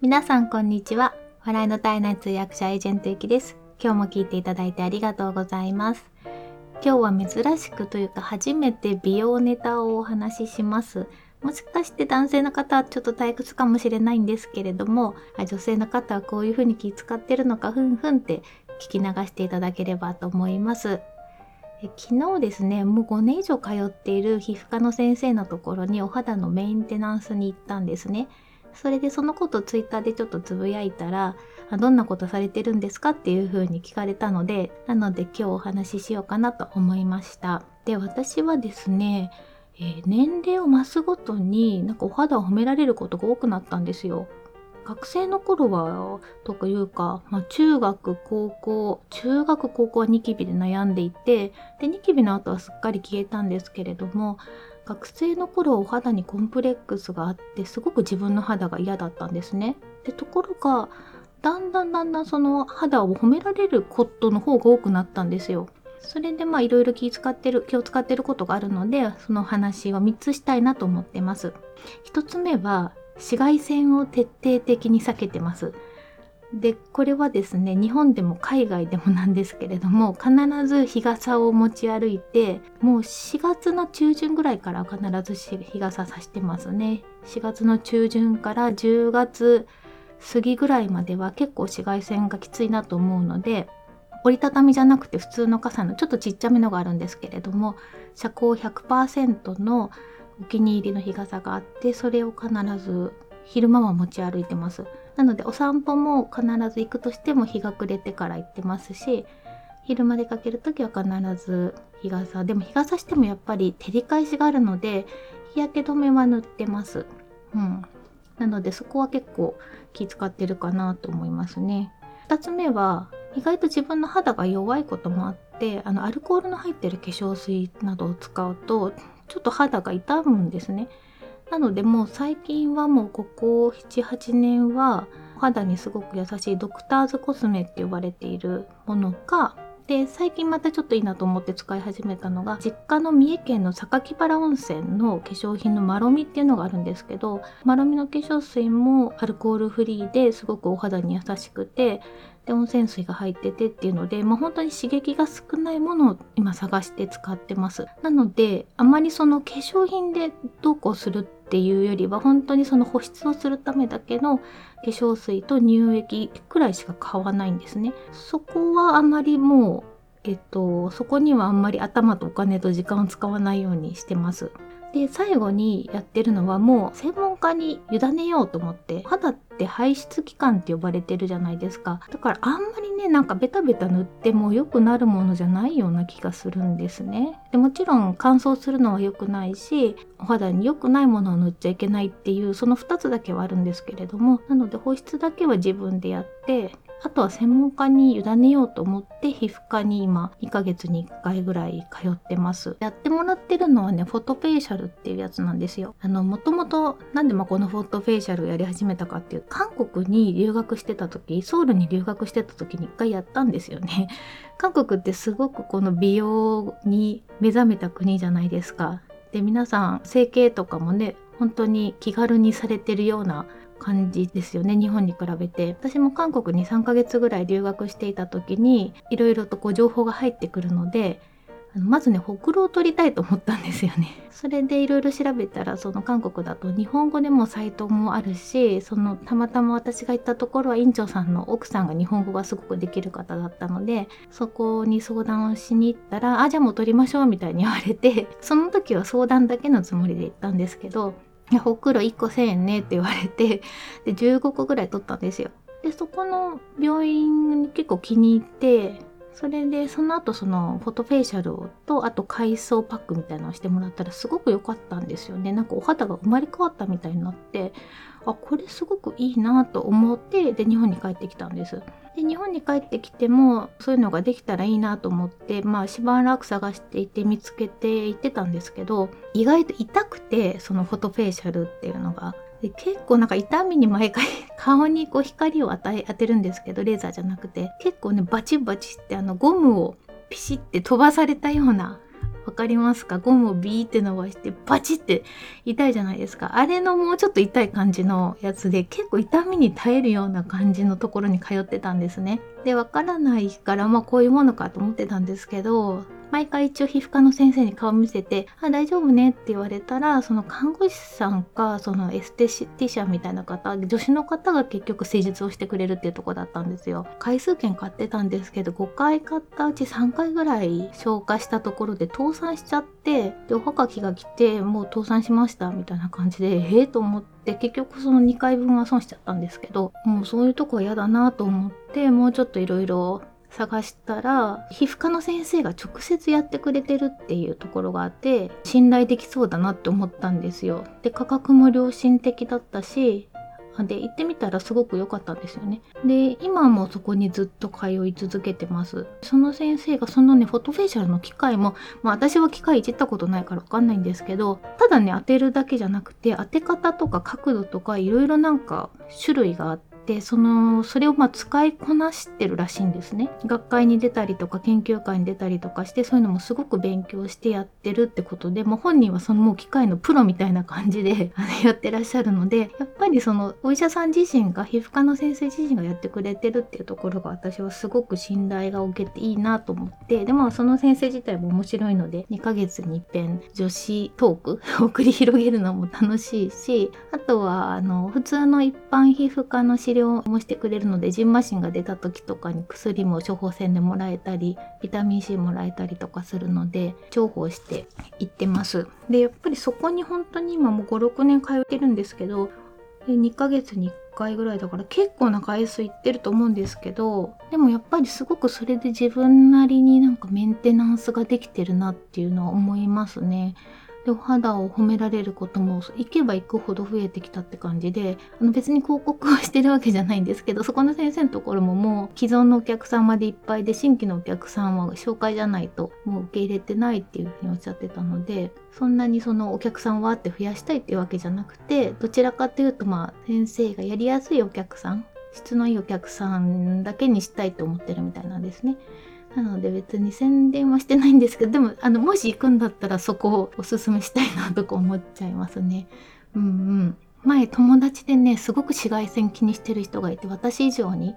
皆さんこんにちは。笑いの体内通訳者エージェントゆきです。今日も聞いていただいてありがとうございます。今日は珍しくというか初めて美容ネタをお話しします。もしかして男性の方はちょっと退屈かもしれないんですけれども、女性の方はこういう風に気遣ってるのかふんふんって聞き流していただければと思います。昨日ですね、もう5年以上通っている皮膚科の先生のところにお肌のメンテナンスに行ったんですね。それでそのことをツイッターでちょっとつぶやいたら、どんなことされてるんですかっていう風に聞かれたので、なので今日お話ししようかなと思いました。で、私はですね、えー、年齢を増すごとになんかお肌を褒められることが多くなったんですよ。学生の頃は、とかいうか、まあ、中学、高校、中学、高校はニキビで悩んでいて、で、ニキビの後はすっかり消えたんですけれども、学生の頃お肌にコンプレックスがあってすごく自分の肌が嫌だったんですね。でところがだんだんだんだんその肌を褒められることの方が多くなったんですよ。それでまあいろいろ気使ってる気を使ってることがあるのでその話を3つしたいなと思ってます。1つ目は紫外線を徹底的に避けてます。でこれはですね日本でも海外でもなんですけれども必ず日傘を持ち歩いてもう4月の中旬ぐらいから必ず日傘さしてますね。4月の中旬から10月過ぎぐらいまでは結構紫外線がきついなと思うので折りたたみじゃなくて普通の傘のちょっとちっちゃめのがあるんですけれども遮光100%のお気に入りの日傘があってそれを必ず昼間は持ち歩いてます。なのでお散歩も必ず行くとしても日が暮れてから行ってますし昼間出かける時は必ず日傘でも日傘してもやっぱり照り返しがあるので日焼け止めは塗ってます。うん、なのでそこは結構気使ってるかなと思いますね。2つ目は意外と自分の肌が弱いこともあってあのアルコールの入ってる化粧水などを使うとちょっと肌が傷むんですね。なのでもう最近はもうここ78年はお肌にすごく優しいドクターズコスメって呼ばれているものかで最近またちょっといいなと思って使い始めたのが実家の三重県の榊原温泉の化粧品のマロミっていうのがあるんですけどマロミの化粧水もアルコールフリーですごくお肌に優しくてで温泉水が入っててっていうので、まあ、本当に刺激が少ないものを今探して使ってます。なのであまりその化粧品でどうこうするっていうよりは本当にその保湿をするためだけの化粧水と乳液くらいしか買わないんですね。そこはあまりもうえっと、そこにはあんまり頭とお金と時間を使わないようにしてます。で最後にやってるのはもう専門家に委ねようと思って肌って排出器官って呼ばれてるじゃないですか。だからあんまりねなんかベタベタ塗っても良くなるものじゃないような気がするんですね。でもちろん乾燥するのは良くないしお肌に良くないものを塗っちゃいけないっていうその2つだけはあるんですけれども。なので保湿だけは自分でやってあとは専門家に委ねようと思って皮膚科に今2ヶ月に1回ぐらい通ってます。やってもらってるのはね、フォトフェイシャルっていうやつなんですよ。あの、もともとなんでまこのフォトフェイシャルをやり始めたかっていう、韓国に留学してた時、ソウルに留学してた時に1回やったんですよね。韓国ってすごくこの美容に目覚めた国じゃないですか。で、皆さん整形とかもね、本当に気軽にされてるような感じですよね日本に比べて。私も韓国に3ヶ月ぐらい留学していた時にいろいろとこう情報が入ってくるのでまずねほくろを取りたいと思ったんですよね。それでいろいろ調べたらその韓国だと日本語でもサイトもあるしそのたまたま私が行ったところは院長さんの奥さんが日本語がすごくできる方だったのでそこに相談をしに行ったら「あじゃあもう取りましょう」みたいに言われてその時は相談だけのつもりで行ったんですけどほくろ1個1000円ねって言われてで15個ぐらい取ったんですよ。でそこの病院に結構気に入ってそれでその後そのフォトフェイシャルとあと海藻パックみたいなのをしてもらったらすごく良かったんですよね。なんかお肌が生まれ変わったみたいになってあこれすごくいいなと思ってで日本に帰ってきたんです。で日本に帰ってきてもそういうのができたらいいなと思ってまあしばらく探していて見つけていってたんですけど意外と痛くてそのフォトフェイシャルっていうのが。で結構なんか痛みに毎回 顔にこう光を与え当てるんですけどレーザーじゃなくて結構ねバチバチってあのゴムをピシッて飛ばされたようなわかりますか？ゴムをビーって伸ばしてバチって痛いじゃないですか。あれのもうちょっと痛い感じのやつで結構痛みに耐えるような感じのところに通ってたんですね。で、わからないからまあこういうものかと思ってたんですけど、毎回一応皮膚科の先生に顔見せて「あ大丈夫ね」って言われたらその看護師さんかそのエステティシャンみたいな方助手の方が結局施術をしてくれるっていうとこだったんですよ。回数券買ってたんですけど5回買ったうち3回ぐらい消化したところで倒産しちゃってでおはがきが来てもう倒産しましたみたいな感じでええー、と思って結局その2回分は損しちゃったんですけどもうそういうとこは嫌だなと思ってもうちょっといろいろ探したら皮膚科の先生が直接やってくれてるっていうところがあって信頼できそうだなって思ったんですよ。で価格も良心的だったしで行ってみたらすごく良かったんですよね。で今もそこにずっと通い続けてます。その先生がそのねフォトフェイシャルの機械も、まあ、私は機械いじったことないから分かんないんですけどただね当てるだけじゃなくて当て方とか角度とかいろいろなんか種類があって。でそのそれをまあ使いこなしてるらしいんですね。学会に出たりとか研究会に出たりとかしてそういうのもすごく勉強してやってるってことでもう本人はそのもう機械のプロみたいな感じで やってらっしゃるのでやっぱりそのお医者さん自身が皮膚科の先生自身がやってくれてるっていうところが私はすごく信頼が受けていいなと思ってでもその先生自体も面白いので2ヶ月に一遍女子トーク を繰り広げるのも楽しいしあとはあの普通の一般皮膚科の資料療もしてくれるのでジンマシンが出た時とかに薬も処方箋でもらえたりビタミン C もらえたりとかするので重宝して行ってますでやっぱりそこに本当に今もう56年通ってるんですけど2ヶ月に1回ぐらいだから結構な回数行ってると思うんですけどでもやっぱりすごくそれで自分なりになんかメンテナンスができてるなっていうのは思いますね。でお肌を褒められることも行けば行くほど増えてきたって感じであの別に広告はしてるわけじゃないんですけどそこの先生のところももう既存のお客さんまでいっぱいで新規のお客さんは紹介じゃないともう受け入れてないっていうふうにおっしゃってたのでそんなにそのお客さんはって増やしたいっていうわけじゃなくてどちらかというとまあ先生がやりやすいお客さん質のいいお客さんだけにしたいと思ってるみたいなんですね。なので別に宣伝はしてないんですけど、でも、あの、もし行くんだったらそこをおすすめしたいなとか思っちゃいますね。うんうん。前友達でね、すごく紫外線気にしてる人がいて、私以上に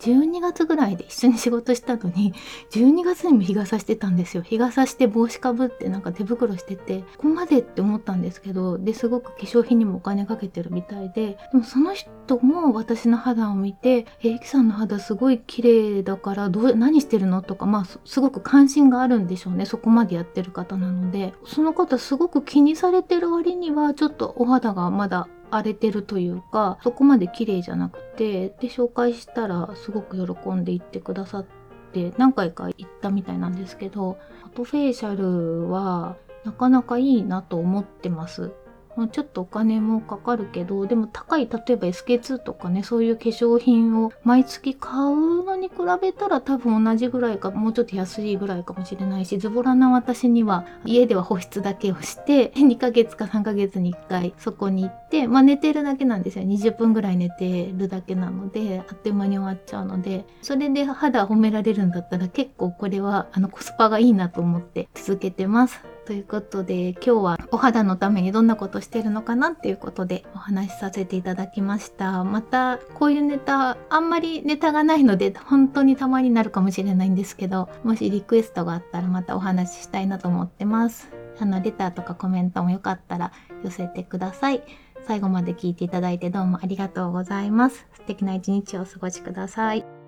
12月ぐらいで一緒に仕事したのに、12月にも日傘してたんですよ。日傘して帽子かぶってなんか手袋してて、ここまでって思ったんですけど、で、すごく化粧品にもお金かけてるみたいで、でもその人も私の肌を見て、え、ゆきさんの肌すごい綺麗だから、どう、何してるのとか、まあ、すごく関心があるんでしょうね。そこまでやってる方なので、その方すごく気にされてる割には、ちょっとお肌がまだ荒れてるというかそこまで綺麗じゃなくてで紹介したらすごく喜んでいってくださって何回か行ったみたいなんですけどフォトフェイシャルはなかなかいいなと思ってます。まあ、ちょっとお金もかかるけど、でも高い、例えば SK2 とかね、そういう化粧品を毎月買うのに比べたら多分同じぐらいか、もうちょっと安いぐらいかもしれないし、ズボラな私には家では保湿だけをして、2ヶ月か3ヶ月に1回そこに行って、まあ寝てるだけなんですよ。20分ぐらい寝てるだけなので、あっという間に終わっちゃうので、それで肌褒められるんだったら結構これはあのコスパがいいなと思って続けてます。ということで今日はお肌のためにどんなことしてるのかなっていうことでお話しさせていただきました。またこういうネタあんまりネタがないので本当にたまになるかもしれないんですけどもしリクエストがあったらまたお話ししたいなと思ってます。あのレターとかコメントもよかったら寄せてください。最後まで聞いていただいてどうもありがとうございます。素敵な一日をお過ごしください。